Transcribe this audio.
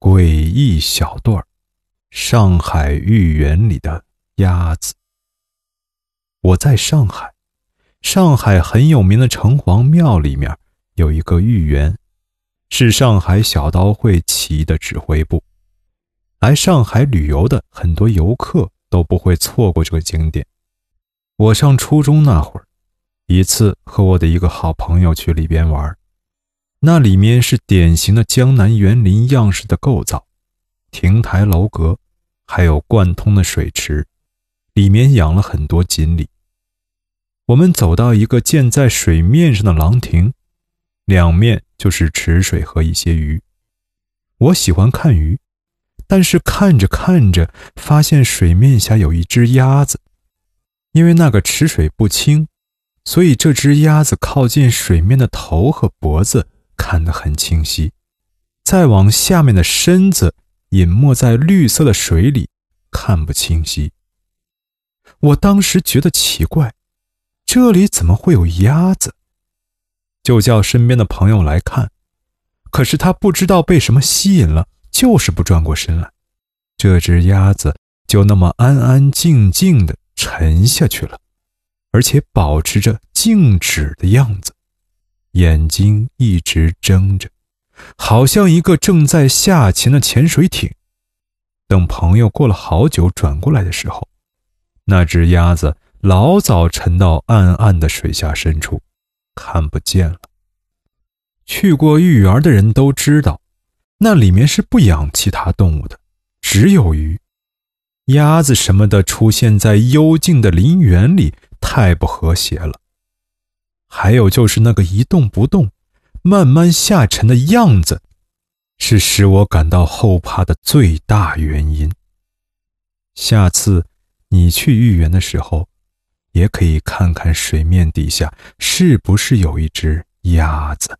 诡异小段：上海豫园里的鸭子。我在上海，上海很有名的城隍庙里面有一个豫园，是上海小刀会起义的指挥部。来上海旅游的很多游客都不会错过这个景点。我上初中那会儿，一次和我的一个好朋友去里边玩。那里面是典型的江南园林样式的构造，亭台楼阁，还有贯通的水池，里面养了很多锦鲤。我们走到一个建在水面上的廊亭，两面就是池水和一些鱼。我喜欢看鱼，但是看着看着，发现水面下有一只鸭子，因为那个池水不清，所以这只鸭子靠近水面的头和脖子。看得很清晰，再往下面的身子隐没在绿色的水里，看不清晰。我当时觉得奇怪，这里怎么会有鸭子？就叫身边的朋友来看，可是他不知道被什么吸引了，就是不转过身来。这只鸭子就那么安安静静的沉下去了，而且保持着静止的样子。眼睛一直睁着，好像一个正在下潜的潜水艇。等朋友过了好久转过来的时候，那只鸭子老早沉到暗暗的水下深处，看不见了。去过玉园的人都知道，那里面是不养其他动物的，只有鱼、鸭子什么的出现在幽静的林园里，太不和谐了。还有就是那个一动不动、慢慢下沉的样子，是使我感到后怕的最大原因。下次你去豫园的时候，也可以看看水面底下是不是有一只鸭子。